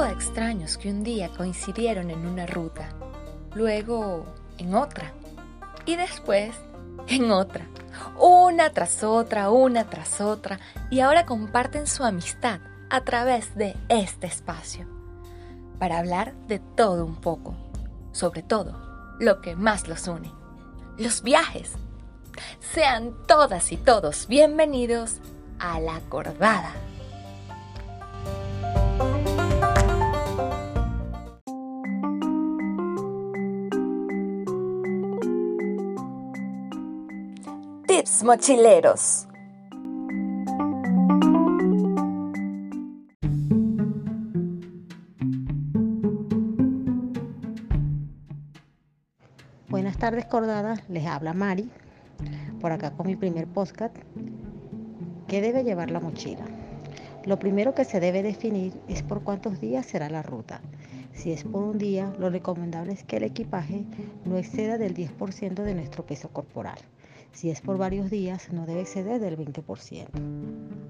de extraños que un día coincidieron en una ruta, luego en otra y después en otra, una tras otra, una tras otra, y ahora comparten su amistad a través de este espacio, para hablar de todo un poco, sobre todo lo que más los une, los viajes. Sean todas y todos bienvenidos a la acordada. Mochileros. Buenas tardes, cordadas. Les habla Mari, por acá con mi primer podcast. ¿Qué debe llevar la mochila? Lo primero que se debe definir es por cuántos días será la ruta. Si es por un día, lo recomendable es que el equipaje no exceda del 10% de nuestro peso corporal. Si es por varios días, no debe exceder del 20%.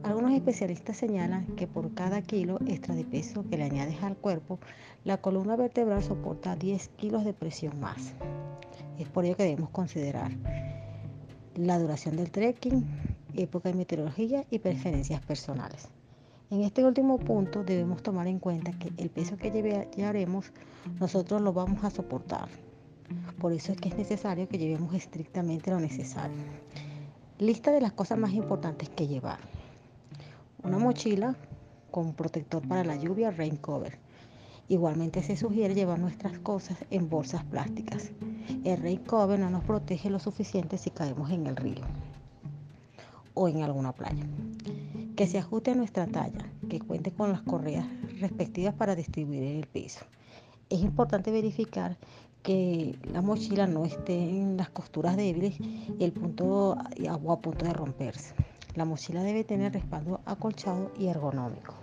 Algunos especialistas señalan que por cada kilo extra de peso que le añades al cuerpo, la columna vertebral soporta 10 kilos de presión más. Es por ello que debemos considerar la duración del trekking, época de meteorología y preferencias personales. En este último punto debemos tomar en cuenta que el peso que llevaremos nosotros lo vamos a soportar. Por eso es que es necesario que llevemos estrictamente lo necesario. Lista de las cosas más importantes que llevar. Una mochila con protector para la lluvia, rain cover. Igualmente se sugiere llevar nuestras cosas en bolsas plásticas. El rain cover no nos protege lo suficiente si caemos en el río o en alguna playa. Que se ajuste a nuestra talla, que cuente con las correas respectivas para distribuir el peso. Es importante verificar que la mochila no esté en las costuras débiles el punto o a punto de romperse. La mochila debe tener respaldo acolchado y ergonómico.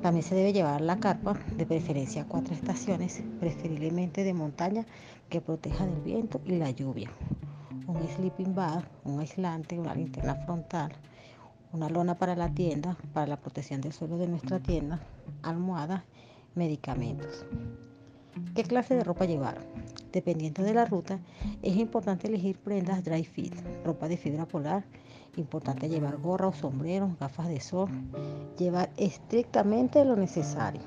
También se debe llevar la carpa, de preferencia a cuatro estaciones, preferiblemente de montaña, que proteja del viento y la lluvia. Un sleeping bag, un aislante, una linterna frontal, una lona para la tienda, para la protección del suelo de nuestra tienda, almohadas, medicamentos. ¿Qué clase de ropa llevar? Dependiendo de la ruta, es importante elegir prendas dry fit, ropa de fibra polar. Importante llevar gorra o sombrero, gafas de sol. Llevar estrictamente lo necesario.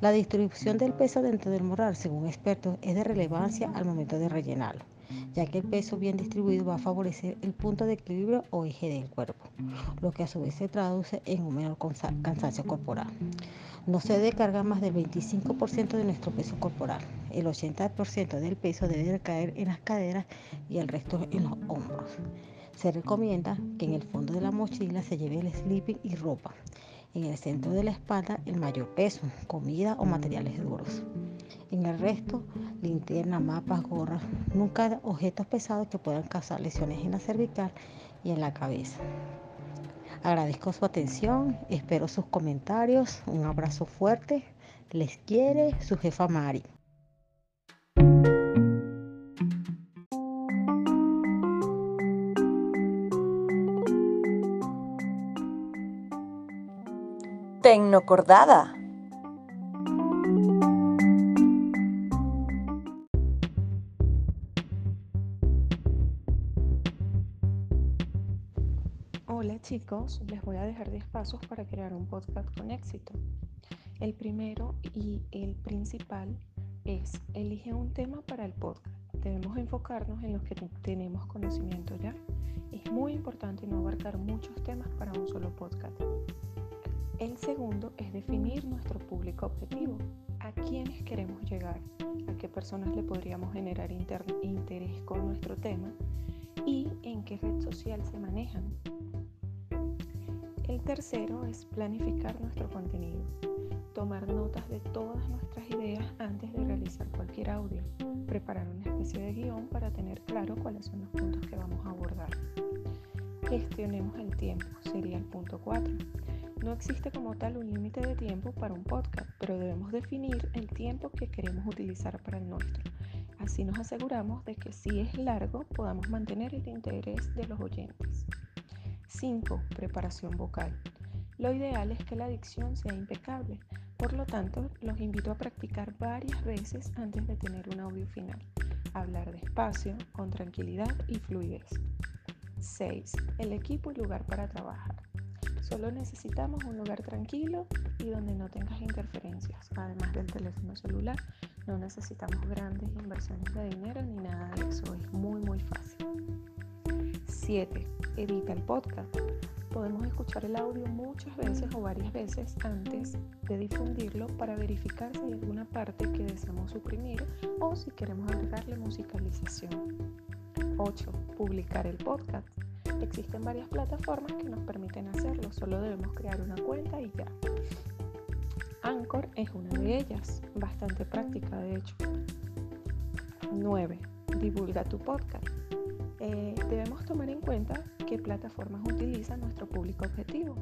La distribución del peso dentro del morral, según expertos, es de relevancia al momento de rellenarlo, ya que el peso bien distribuido va a favorecer el punto de equilibrio o eje del cuerpo, lo que a su vez se traduce en un menor cansancio corporal. No se debe cargar más del 25% de nuestro peso corporal. El 80% del peso debe caer en las caderas y el resto en los hombros. Se recomienda que en el fondo de la mochila se lleve el sleeping y ropa. En el centro de la espalda el mayor peso, comida o materiales duros. En el resto, linterna, mapas, gorras, nunca objetos pesados que puedan causar lesiones en la cervical y en la cabeza. Agradezco su atención, espero sus comentarios, un abrazo fuerte, les quiere su jefa Mari. Tecnocordada. Chicos, les voy a dejar 10 pasos para crear un podcast con éxito. El primero y el principal es elige un tema para el podcast. Debemos enfocarnos en los que tenemos conocimiento ya. Es muy importante no abarcar muchos temas para un solo podcast. El segundo es definir nuestro público objetivo. ¿A quiénes queremos llegar? ¿A qué personas le podríamos generar interés con nuestro tema? ¿Y en qué red social se manejan? El tercero es planificar nuestro contenido, tomar notas de todas nuestras ideas antes de realizar cualquier audio, preparar una especie de guion para tener claro cuáles son los puntos que vamos a abordar. Gestionemos el tiempo, sería el punto 4. No existe como tal un límite de tiempo para un podcast, pero debemos definir el tiempo que queremos utilizar para el nuestro. Así nos aseguramos de que si es largo podamos mantener el interés de los oyentes. 5. Preparación vocal. Lo ideal es que la dicción sea impecable, Por lo tanto, los invito a practicar varias veces antes de tener un audio final. Hablar despacio, con tranquilidad y fluidez. 6. El equipo y lugar para trabajar. Solo necesitamos un lugar tranquilo y donde no tengas interferencias. Además del teléfono celular, no necesitamos grandes inversiones de dinero ni nada de eso. Es muy, muy fácil. 7. Edita el podcast. Podemos escuchar el audio muchas veces o varias veces antes de difundirlo para verificar si hay alguna parte que deseamos suprimir o si queremos agregarle musicalización. 8. Publicar el podcast. Existen varias plataformas que nos permiten hacerlo, solo debemos crear una cuenta y ya. Anchor es una de ellas, bastante práctica de hecho. 9. Divulga tu podcast. Eh, debemos tomar en cuenta qué plataformas utiliza nuestro público objetivo.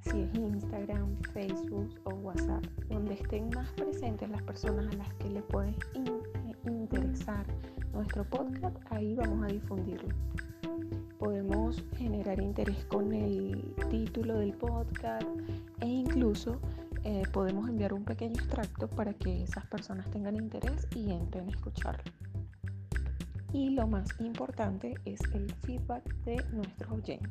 Si es Instagram, Facebook o WhatsApp, donde estén más presentes las personas a las que le puede interesar nuestro podcast, ahí vamos a difundirlo. Podemos generar interés con el título del podcast e incluso eh, podemos enviar un pequeño extracto para que esas personas tengan interés y entren a escucharlo. Y lo más importante es el feedback de nuestros oyentes.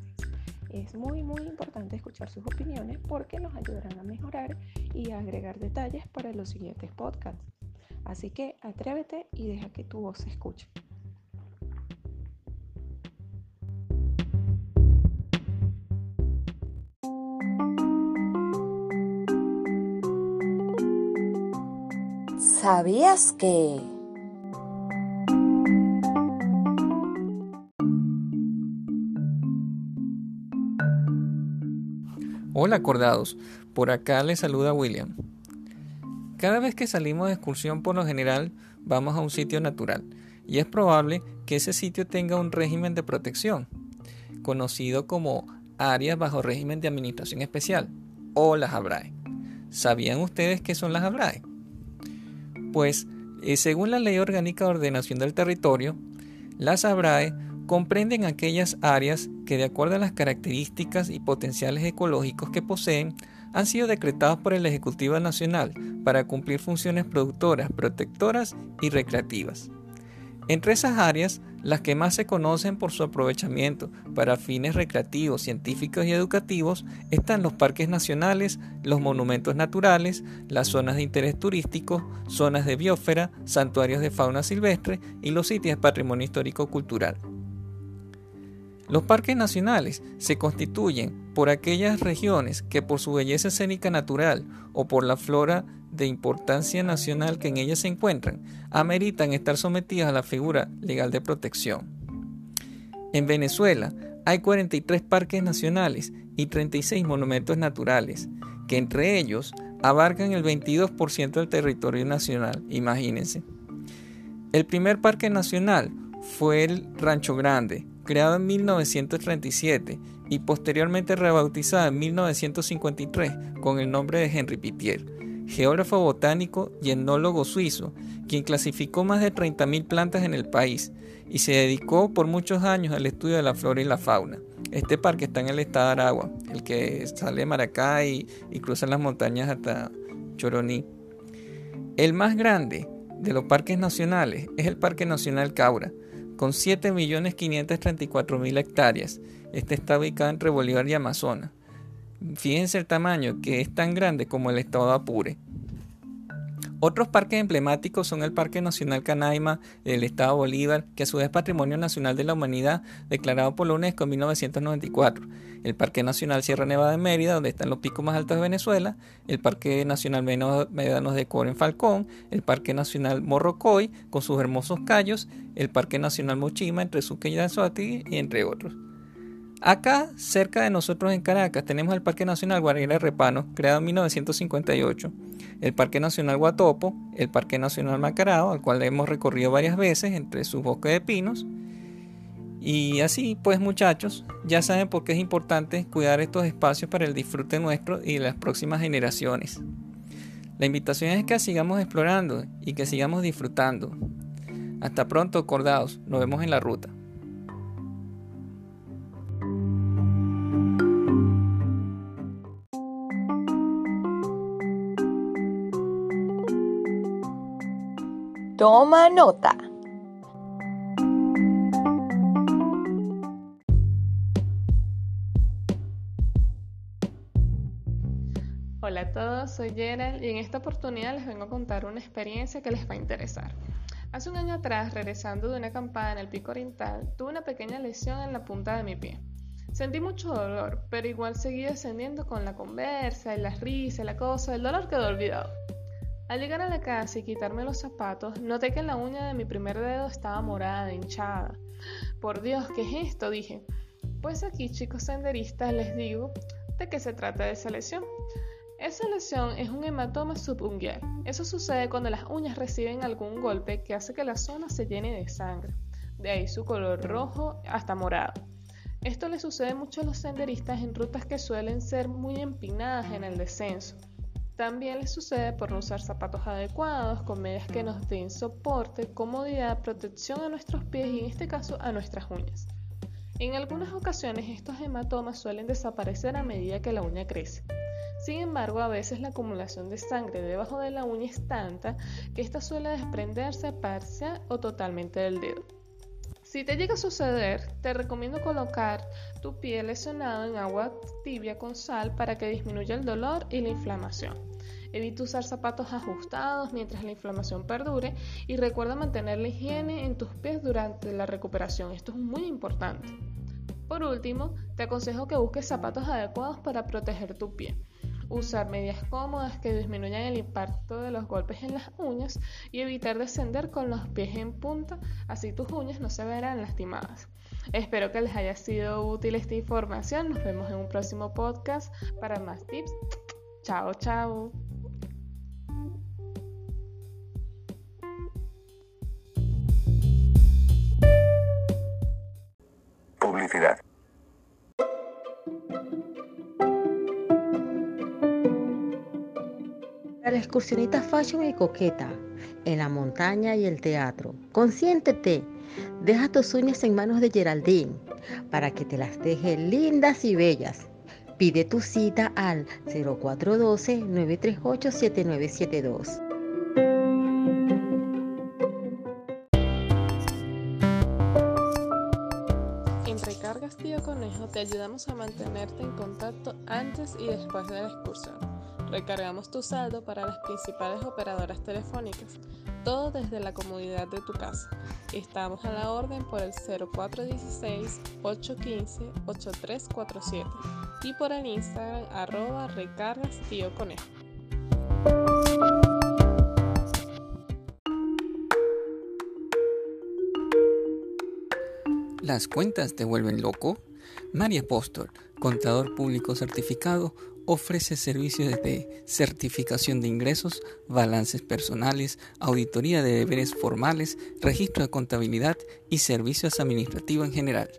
Es muy muy importante escuchar sus opiniones porque nos ayudarán a mejorar y a agregar detalles para los siguientes podcasts. Así que atrévete y deja que tu voz se escuche. ¿Sabías que... Hola acordados, por acá les saluda William. Cada vez que salimos de excursión por lo general vamos a un sitio natural y es probable que ese sitio tenga un régimen de protección, conocido como áreas bajo régimen de administración especial o las ABRAE. ¿Sabían ustedes qué son las ABRAE? Pues, eh, según la Ley Orgánica de Ordenación del Territorio, las ABRAE comprenden aquellas áreas que de acuerdo a las características y potenciales ecológicos que poseen, han sido decretados por el Ejecutivo Nacional para cumplir funciones productoras, protectoras y recreativas. Entre esas áreas, las que más se conocen por su aprovechamiento para fines recreativos, científicos y educativos están los parques nacionales, los monumentos naturales, las zonas de interés turístico, zonas de biosfera, santuarios de fauna silvestre y los sitios de patrimonio histórico cultural. Los parques nacionales se constituyen por aquellas regiones que por su belleza escénica natural o por la flora de importancia nacional que en ellas se encuentran, ameritan estar sometidas a la figura legal de protección. En Venezuela hay 43 parques nacionales y 36 monumentos naturales, que entre ellos abarcan el 22% del territorio nacional, imagínense. El primer parque nacional fue el Rancho Grande, creado en 1937 y posteriormente rebautizado en 1953 con el nombre de Henri Pittier, geógrafo botánico y etnólogo suizo, quien clasificó más de 30.000 plantas en el país y se dedicó por muchos años al estudio de la flora y la fauna. Este parque está en el estado de Aragua, el que sale de Maracay y, y cruza las montañas hasta Choroní. El más grande de los parques nacionales es el Parque Nacional Caura, con 7.534.000 hectáreas. Este está ubicado entre Bolívar y Amazonas. Fíjense el tamaño, que es tan grande como el estado de Apure. Otros parques emblemáticos son el Parque Nacional Canaima del Estado Bolívar, que a su vez es Patrimonio Nacional de la Humanidad declarado por la UNESCO en 1994, el Parque Nacional Sierra Nevada de Mérida, donde están los picos más altos de Venezuela, el Parque Nacional Médanos de Coro en Falcón, el Parque Nacional Morrocoy con sus hermosos callos, el Parque Nacional Mochima entre Sucre y Anzoátegui y entre otros. Acá, cerca de nosotros en Caracas, tenemos el Parque Nacional Guarira Repano, creado en 1958, el Parque Nacional Guatopo, el Parque Nacional Macarao, al cual hemos recorrido varias veces entre sus bosques de pinos. Y así, pues muchachos, ya saben por qué es importante cuidar estos espacios para el disfrute nuestro y de las próximas generaciones. La invitación es que sigamos explorando y que sigamos disfrutando. Hasta pronto, acordados. Nos vemos en la ruta. Toma nota. Todos, soy Gerald y en esta oportunidad les vengo a contar una experiencia que les va a interesar. Hace un año atrás, regresando de una acampada en el pico oriental, tuve una pequeña lesión en la punta de mi pie. Sentí mucho dolor, pero igual seguí descendiendo con la conversa y las risas, la cosa, el dolor quedó olvidado. Al llegar a la casa y quitarme los zapatos, noté que la uña de mi primer dedo estaba morada, hinchada. Por Dios, ¿qué es esto? dije. Pues aquí, chicos senderistas, les digo de qué se trata esa lesión. Esa lesión es un hematoma subungual. Eso sucede cuando las uñas reciben algún golpe que hace que la zona se llene de sangre. De ahí su color rojo hasta morado. Esto le sucede mucho a los senderistas en rutas que suelen ser muy empinadas en el descenso. También les sucede por no usar zapatos adecuados, con medias que nos den soporte, comodidad, protección a nuestros pies y en este caso a nuestras uñas. En algunas ocasiones estos hematomas suelen desaparecer a medida que la uña crece. Sin embargo, a veces la acumulación de sangre debajo de la uña es tanta que ésta suele desprenderse parcial o totalmente del dedo. Si te llega a suceder, te recomiendo colocar tu pie lesionado en agua tibia con sal para que disminuya el dolor y la inflamación. Evita usar zapatos ajustados mientras la inflamación perdure y recuerda mantener la higiene en tus pies durante la recuperación. Esto es muy importante. Por último, te aconsejo que busques zapatos adecuados para proteger tu pie usar medias cómodas que disminuyan el impacto de los golpes en las uñas y evitar descender con los pies en punta, así tus uñas no se verán lastimadas. Espero que les haya sido útil esta información. Nos vemos en un próximo podcast para más tips. Chao, chao. Publicidad. La excursionista fashion y coqueta, en la montaña y el teatro. Consiéntete, deja tus uñas en manos de Geraldine para que te las deje lindas y bellas. Pide tu cita al 0412-938-7972. En Recargas Tío Conejo te ayudamos a mantenerte en contacto antes y después de la excursión. Recargamos tu saldo para las principales operadoras telefónicas, todo desde la comodidad de tu casa. Estamos a la orden por el 0416-815-8347 y por el Instagram arroba recargas tío conejo. ¿Las cuentas te vuelven loco? María Apóstol, contador público certificado, ofrece servicios de certificación de ingresos, balances personales, auditoría de deberes formales, registro de contabilidad y servicios administrativos en general.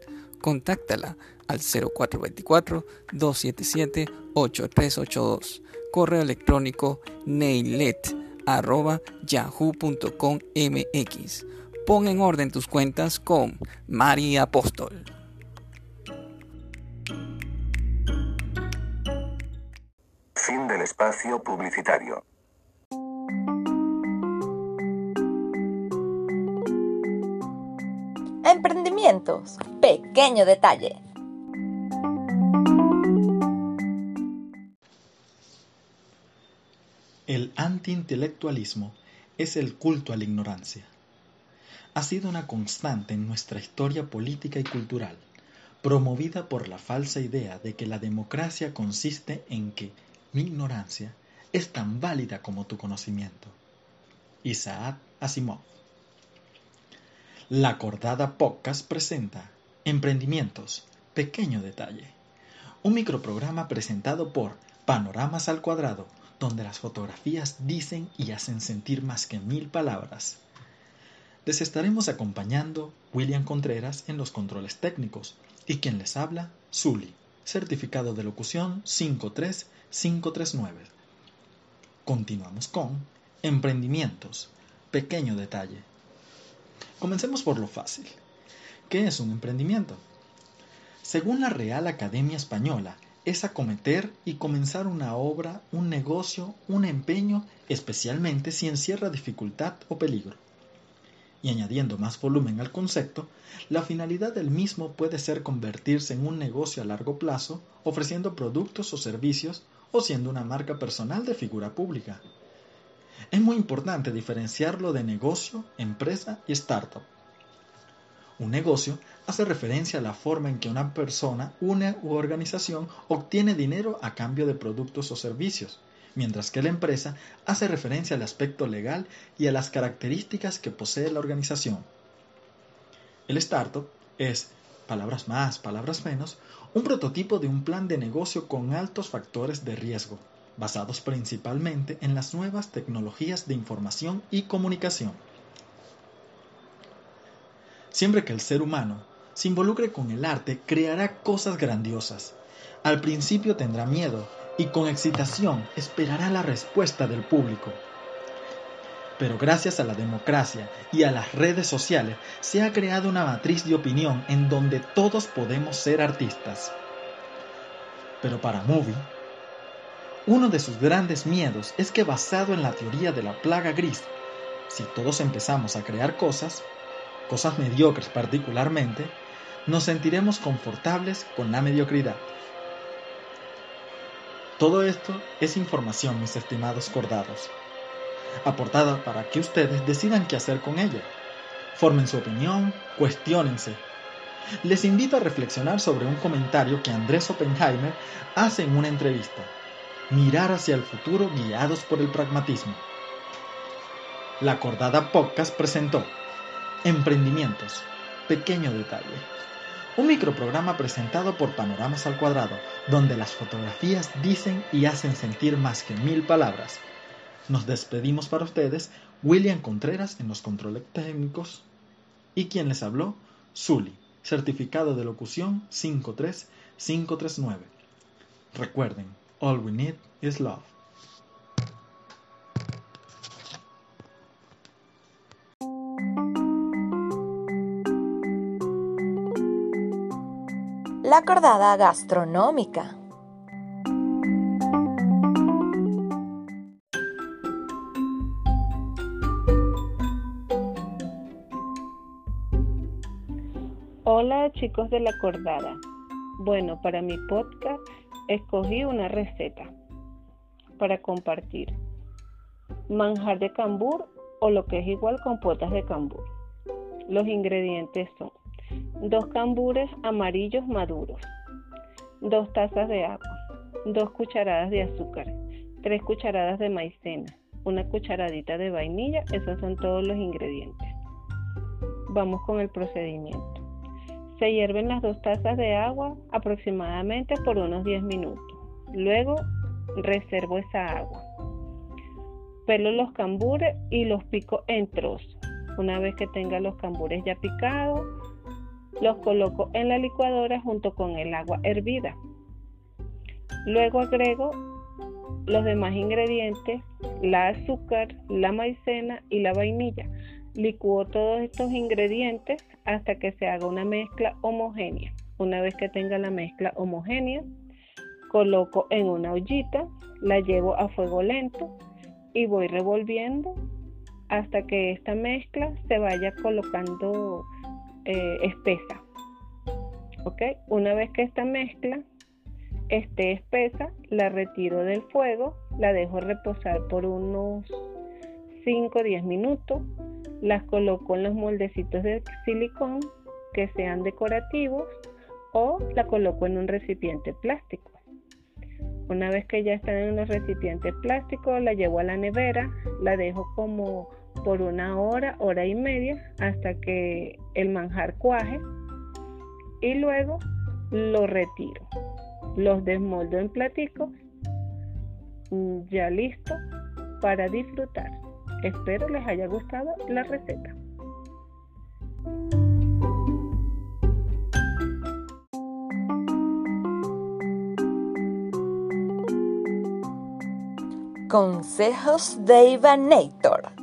Contáctala al 0424-277-8382. Correo electrónico neilet.yahoo.com.mx. Pon en orden tus cuentas con María Apóstol. Fin del espacio publicitario. Emprendimientos. Pequeño detalle. El antiintelectualismo es el culto a la ignorancia. Ha sido una constante en nuestra historia política y cultural, promovida por la falsa idea de que la democracia consiste en que mi ignorancia es tan válida como tu conocimiento. Isaac Asimov. La acordada podcast presenta Emprendimientos, pequeño detalle. Un microprograma presentado por Panoramas al Cuadrado, donde las fotografías dicen y hacen sentir más que mil palabras. Les estaremos acompañando William Contreras en los controles técnicos y quien les habla, Zully, certificado de locución 53 539. Continuamos con emprendimientos. Pequeño detalle. Comencemos por lo fácil. ¿Qué es un emprendimiento? Según la Real Academia Española, es acometer y comenzar una obra, un negocio, un empeño, especialmente si encierra dificultad o peligro. Y añadiendo más volumen al concepto, la finalidad del mismo puede ser convertirse en un negocio a largo plazo, ofreciendo productos o servicios o siendo una marca personal de figura pública. Es muy importante diferenciarlo de negocio, empresa y startup. Un negocio hace referencia a la forma en que una persona, una u organización obtiene dinero a cambio de productos o servicios, mientras que la empresa hace referencia al aspecto legal y a las características que posee la organización. El startup es, palabras más, palabras menos, un prototipo de un plan de negocio con altos factores de riesgo, basados principalmente en las nuevas tecnologías de información y comunicación. Siempre que el ser humano se involucre con el arte, creará cosas grandiosas. Al principio tendrá miedo y con excitación esperará la respuesta del público. Pero gracias a la democracia y a las redes sociales se ha creado una matriz de opinión en donde todos podemos ser artistas. Pero para Movie, uno de sus grandes miedos es que basado en la teoría de la plaga gris, si todos empezamos a crear cosas, cosas mediocres particularmente, nos sentiremos confortables con la mediocridad. Todo esto es información, mis estimados cordados, aportada para que ustedes decidan qué hacer con ella. Formen su opinión, cuestionense. Les invito a reflexionar sobre un comentario que Andrés Oppenheimer hace en una entrevista. Mirar hacia el futuro guiados por el pragmatismo. La Cordada Podcast presentó Emprendimientos. Pequeño detalle. Un microprograma presentado por Panoramas al Cuadrado, donde las fotografías dicen y hacen sentir más que mil palabras. Nos despedimos para ustedes, William Contreras en los controles técnicos y quien les habló, Zully, certificado de locución 53539. Recuerden, all we need is love. La cordada gastronómica. Hola chicos de la cordada. Bueno, para mi podcast escogí una receta para compartir. Manjar de cambur o lo que es igual compuestas de cambur. Los ingredientes son dos cambures amarillos maduros, dos tazas de agua, dos cucharadas de azúcar, tres cucharadas de maicena, una cucharadita de vainilla, esos son todos los ingredientes. Vamos con el procedimiento. Se hierven las dos tazas de agua aproximadamente por unos 10 minutos. Luego reservo esa agua. Pelo los cambures y los pico en trozos. Una vez que tenga los cambures ya picados, los coloco en la licuadora junto con el agua hervida. Luego agrego los demás ingredientes, la azúcar, la maicena y la vainilla. Licúo todos estos ingredientes hasta que se haga una mezcla homogénea. Una vez que tenga la mezcla homogénea, coloco en una ollita, la llevo a fuego lento y voy revolviendo hasta que esta mezcla se vaya colocando eh, espesa. ¿Ok? Una vez que esta mezcla esté espesa, la retiro del fuego, la dejo reposar por unos 5 o 10 minutos, las coloco en los moldecitos de silicón que sean decorativos o la coloco en un recipiente plástico. Una vez que ya están en los recipientes plásticos, la llevo a la nevera, la dejo como por una hora, hora y media, hasta que el manjar cuaje y luego lo retiro. Los desmoldo en platicos, mm, ya listo para disfrutar. Espero les haya gustado la receta. Consejos de Ivanator.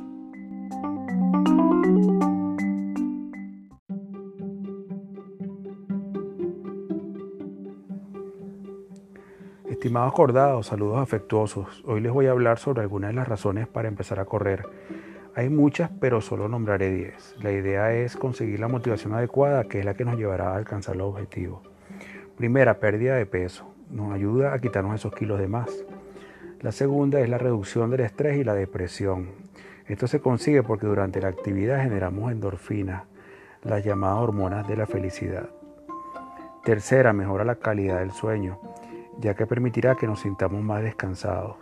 Estimados acordados, saludos afectuosos. Hoy les voy a hablar sobre algunas de las razones para empezar a correr. Hay muchas, pero solo nombraré 10. La idea es conseguir la motivación adecuada, que es la que nos llevará a alcanzar los objetivos. Primera, pérdida de peso. Nos ayuda a quitarnos esos kilos de más. La segunda es la reducción del estrés y la depresión. Esto se consigue porque durante la actividad generamos endorfinas, las llamadas hormonas de la felicidad. Tercera, mejora la calidad del sueño, ya que permitirá que nos sintamos más descansados.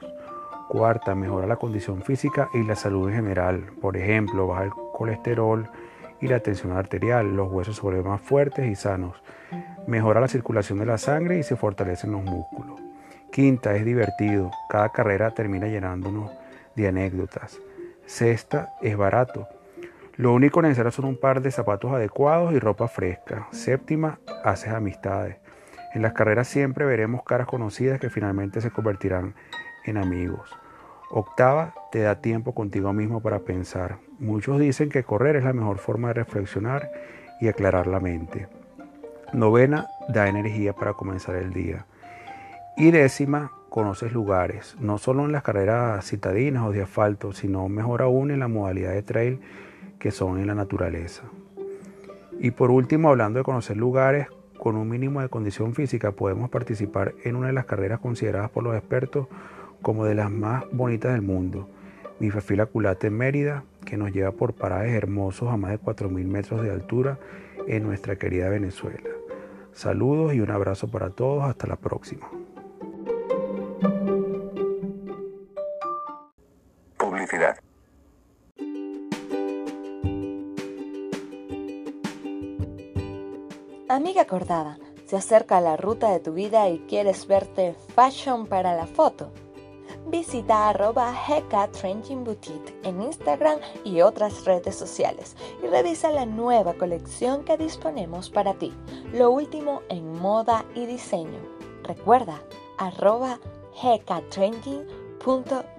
Cuarta, mejora la condición física y la salud en general. Por ejemplo, baja el colesterol y la tensión arterial. Los huesos se vuelven más fuertes y sanos. Mejora la circulación de la sangre y se fortalecen los músculos. Quinta, es divertido. Cada carrera termina llenándonos de anécdotas. Sexta, es barato. Lo único necesario son un par de zapatos adecuados y ropa fresca. Séptima, haces amistades. En las carreras siempre veremos caras conocidas que finalmente se convertirán en amigos. Octava, te da tiempo contigo mismo para pensar. Muchos dicen que correr es la mejor forma de reflexionar y aclarar la mente. Novena, da energía para comenzar el día. Y décima, conoces lugares, no solo en las carreras citadinas o de asfalto, sino mejor aún en la modalidad de trail que son en la naturaleza. Y por último, hablando de conocer lugares, con un mínimo de condición física podemos participar en una de las carreras consideradas por los expertos como de las más bonitas del mundo. Mi Fafila Culate en Mérida, que nos lleva por parajes hermosos a más de 4.000 metros de altura en nuestra querida Venezuela. Saludos y un abrazo para todos. Hasta la próxima. Publicidad. Amiga acordada, se acerca la ruta de tu vida y quieres verte fashion para la foto visita arroba Boutique en Instagram y otras redes sociales y revisa la nueva colección que disponemos para ti, lo último en moda y diseño. Recuerda, arroba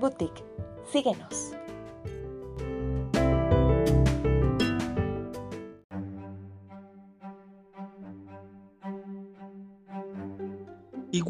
boutique Síguenos.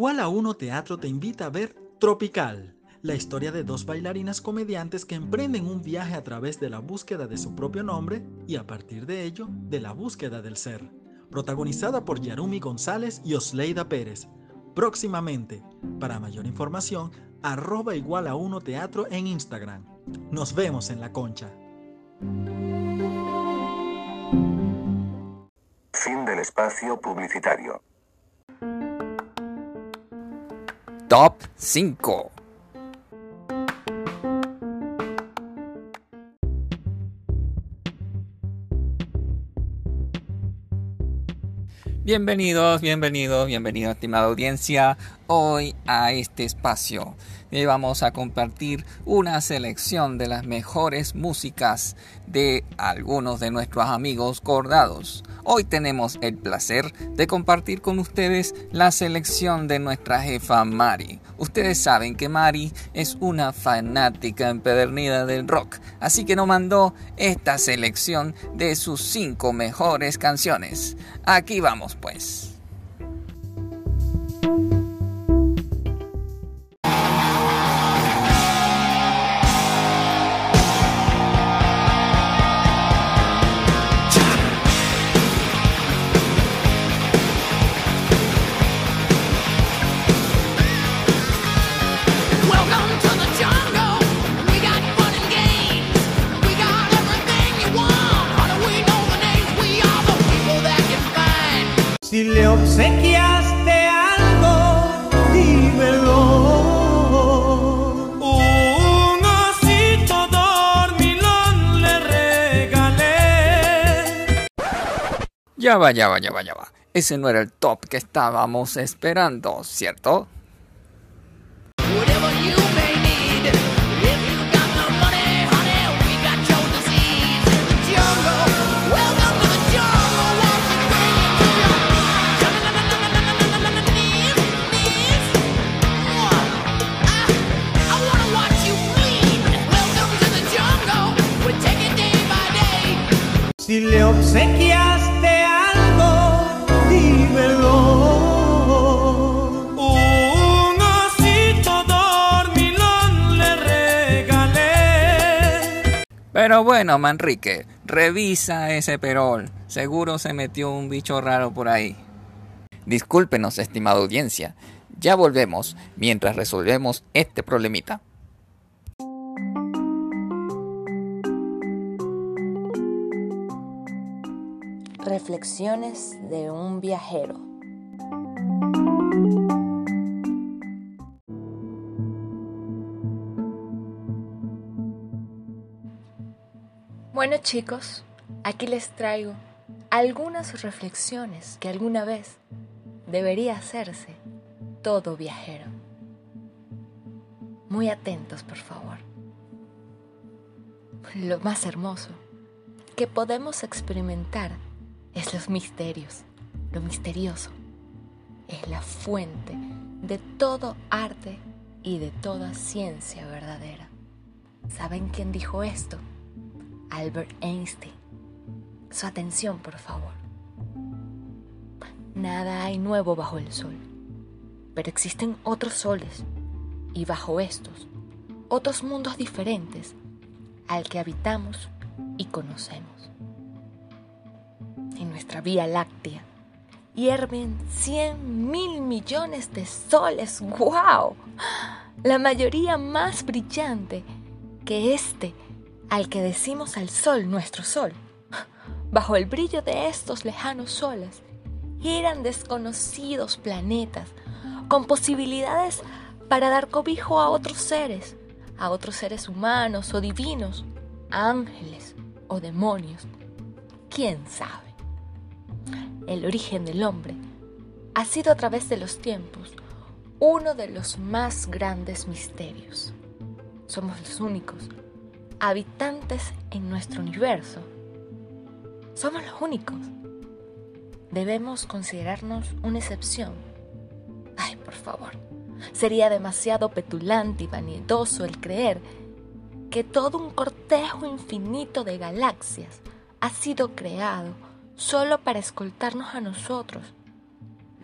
Igual a Uno Teatro te invita a ver Tropical la historia de dos bailarinas comediantes que emprenden un viaje a través de la búsqueda de su propio nombre y a partir de ello de la búsqueda del ser. Protagonizada por Yarumi González y Osleida Pérez. Próximamente, para mayor información, arroba igual a uno teatro en Instagram. Nos vemos en la concha. Fin del espacio publicitario. Top 5 Bienvenidos, bienvenidos, bienvenidos, estimada audiencia, hoy a este espacio. Y vamos a compartir una selección de las mejores músicas de algunos de nuestros amigos cordados. Hoy tenemos el placer de compartir con ustedes la selección de nuestra jefa Mari. Ustedes saben que Mari es una fanática empedernida del rock, así que nos mandó esta selección de sus cinco mejores canciones. Aquí vamos pues. Ya va, ya va, ya va, ya va. Ese no era el top que estábamos esperando, ¿cierto? Si le obsequiaste Pero bueno, Manrique, revisa ese perol. Seguro se metió un bicho raro por ahí. Discúlpenos, estimada audiencia. Ya volvemos mientras resolvemos este problemita. Reflexiones de un viajero. Bueno chicos, aquí les traigo algunas reflexiones que alguna vez debería hacerse todo viajero. Muy atentos, por favor. Lo más hermoso que podemos experimentar es los misterios. Lo misterioso es la fuente de todo arte y de toda ciencia verdadera. ¿Saben quién dijo esto? Albert Einstein. Su atención, por favor. Nada hay nuevo bajo el sol, pero existen otros soles y bajo estos otros mundos diferentes al que habitamos y conocemos. En nuestra Vía Láctea hierven 100 mil millones de soles. ¡Wow! La mayoría más brillante que este al que decimos al sol nuestro sol. Bajo el brillo de estos lejanos soles giran desconocidos planetas con posibilidades para dar cobijo a otros seres, a otros seres humanos o divinos, ángeles o demonios. ¿Quién sabe? El origen del hombre ha sido a través de los tiempos uno de los más grandes misterios. Somos los únicos habitantes en nuestro universo. Somos los únicos. Debemos considerarnos una excepción. Ay, por favor. Sería demasiado petulante y vanidoso el creer que todo un cortejo infinito de galaxias ha sido creado solo para escoltarnos a nosotros,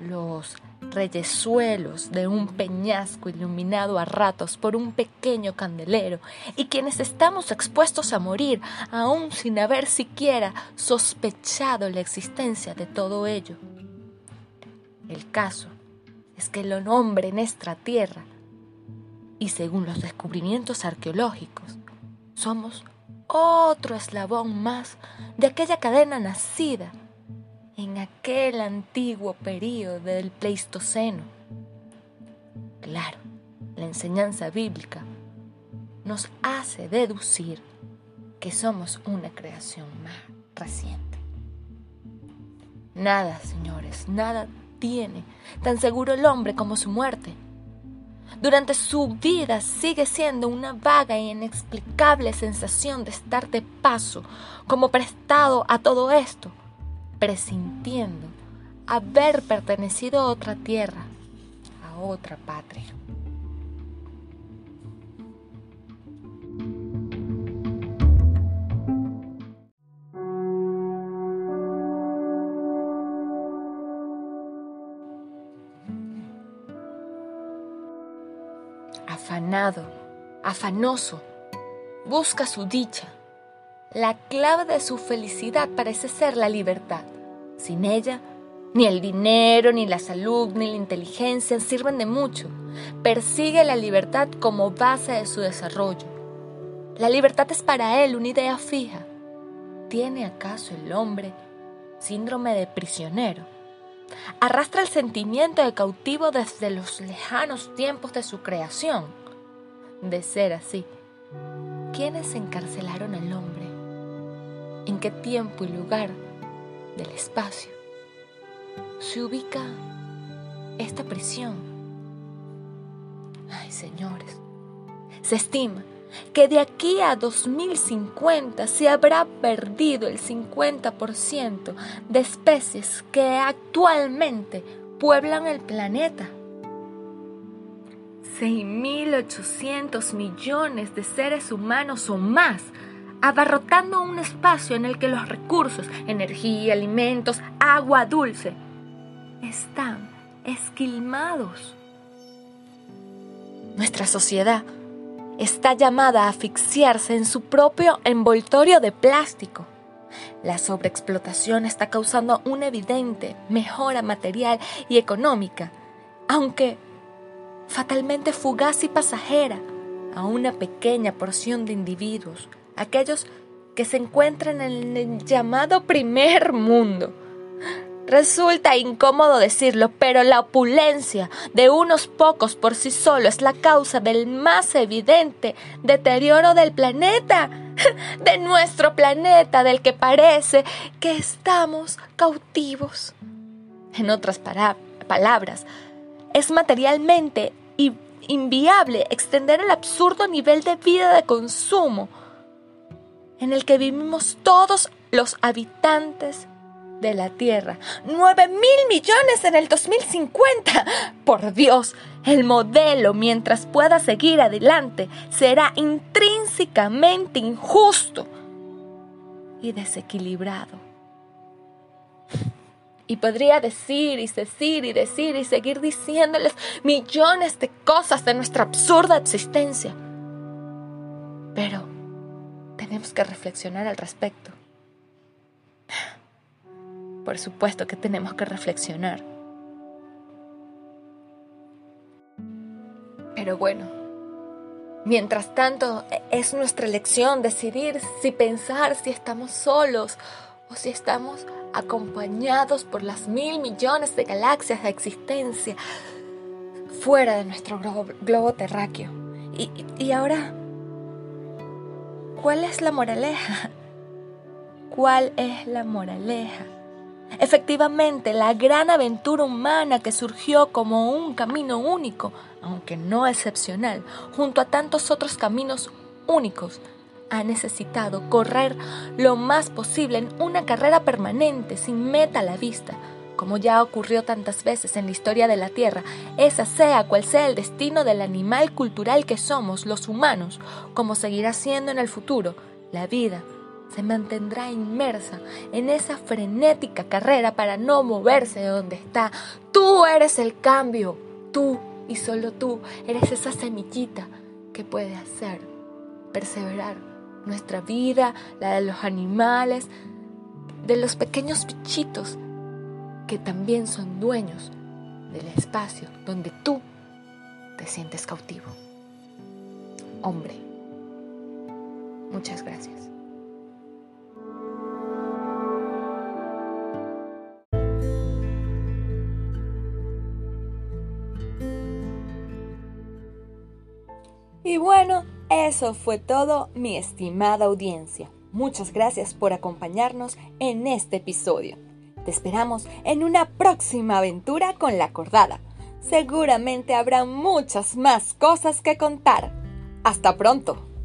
los reyesuelos de un peñasco iluminado a ratos por un pequeño candelero, y quienes estamos expuestos a morir aún sin haber siquiera sospechado la existencia de todo ello. El caso es que el hombre en nuestra tierra, y según los descubrimientos arqueológicos, somos otro eslabón más de aquella cadena nacida en aquel antiguo período del Pleistoceno. Claro, la enseñanza bíblica nos hace deducir que somos una creación más reciente. Nada, señores, nada tiene tan seguro el hombre como su muerte. Durante su vida sigue siendo una vaga e inexplicable sensación de estar de paso, como prestado a todo esto presintiendo haber pertenecido a otra tierra, a otra patria. Afanado, afanoso, busca su dicha la clave de su felicidad parece ser la libertad. Sin ella, ni el dinero, ni la salud, ni la inteligencia sirven de mucho. Persigue la libertad como base de su desarrollo. La libertad es para él una idea fija. ¿Tiene acaso el hombre síndrome de prisionero? Arrastra el sentimiento de cautivo desde los lejanos tiempos de su creación. De ser así, ¿quiénes encarcelaron al hombre? Tiempo y lugar del espacio se ubica esta prisión. Ay, señores, se estima que de aquí a 2050 se habrá perdido el 50% de especies que actualmente pueblan el planeta. 6.800 millones de seres humanos o más abarrotando un espacio en el que los recursos, energía, alimentos, agua dulce, están esquilmados. Nuestra sociedad está llamada a asfixiarse en su propio envoltorio de plástico. La sobreexplotación está causando una evidente mejora material y económica, aunque fatalmente fugaz y pasajera, a una pequeña porción de individuos, aquellos que se encuentran en el llamado primer mundo. Resulta incómodo decirlo, pero la opulencia de unos pocos por sí solo es la causa del más evidente deterioro del planeta, de nuestro planeta, del que parece que estamos cautivos. En otras palabras, es materialmente inviable extender el absurdo nivel de vida de consumo en el que vivimos todos los habitantes de la Tierra. ¡Nueve mil millones en el 2050! Por Dios, el modelo, mientras pueda seguir adelante, será intrínsecamente injusto y desequilibrado. Y podría decir y decir y decir y seguir diciéndoles millones de cosas de nuestra absurda existencia. Pero tenemos que reflexionar al respecto. Por supuesto que tenemos que reflexionar. Pero bueno, mientras tanto es nuestra elección decidir si pensar si estamos solos o si estamos acompañados por las mil millones de galaxias de existencia fuera de nuestro globo, terráqueo. Y, y ahora, ¿cuál es la moraleja? ¿Cuál es la moraleja? Efectivamente, la gran aventura humana que surgió como un camino único, aunque no excepcional, junto a tantos otros caminos únicos, ha necesitado correr lo más posible en una carrera permanente, sin meta a la vista, como ya ocurrió tantas veces en la historia de la Tierra, esa sea cual sea el destino del animal cultural que somos los humanos, como seguirá siendo en el futuro, la vida se mantendrá inmersa en esa frenética carrera para no moverse de donde está. Tú eres el cambio, tú y solo tú eres esa semillita que puede hacer perseverar nuestra vida, la de los animales, de los pequeños bichitos que también son dueños del espacio donde tú te sientes cautivo. Hombre, muchas gracias. Y bueno, eso fue todo, mi estimada audiencia. Muchas gracias por acompañarnos en este episodio. Te esperamos en una próxima aventura con la cordada. Seguramente habrá muchas más cosas que contar. Hasta pronto.